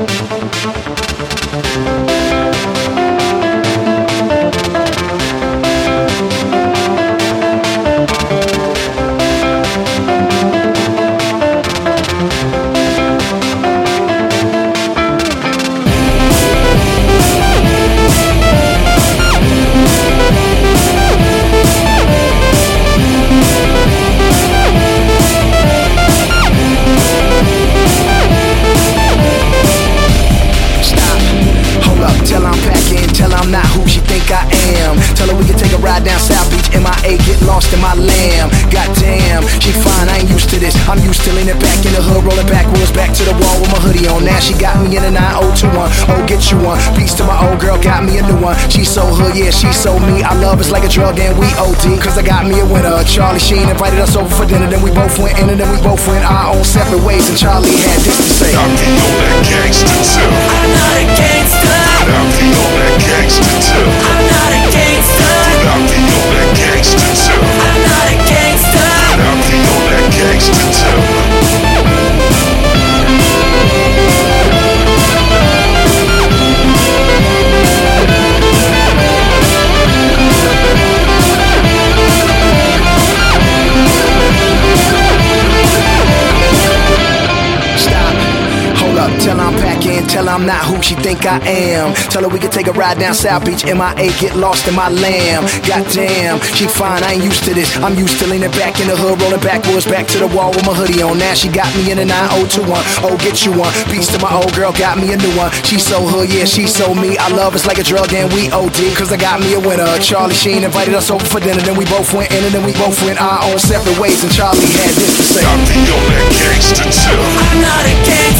Thank lost in my lamb. Goddamn, she fine, I ain't used to this. I'm used to leaning back in the hood, rolling backwards, back to the wall with my hoodie on. Now she got me in a 9021, oh get you one. Peace to my old girl, got me a new one. She so hood, yeah, she so me. I love it's like a drug and we OD. Cause I got me a winner. Charlie Sheen invited us over for dinner, then we both went in and then we both went our own separate ways. And Charlie had this to say. I'm the on gangster too. I'm not a gangster. Her I'm tell her I'm not who she think I am. Tell her we can take a ride down South Beach, MIA, get lost in my lamb. Goddamn, she fine, I ain't used to this. I'm used to leaning back in the hood, rolling backwards, back to the wall with my hoodie on. Now she got me in a 9021. Oh, get you one. Peace to my old girl, got me a new one. She so hood, yeah, she so me. I love it's like a drug and we OD. Cause I got me a winner. Charlie Sheen invited us over for dinner, then we both went in and then we both went our own separate ways. And Charlie had this to say. I'm the on that gangster too. I'm not a gangster. I'm the on that gangster too. I'm not a gangster.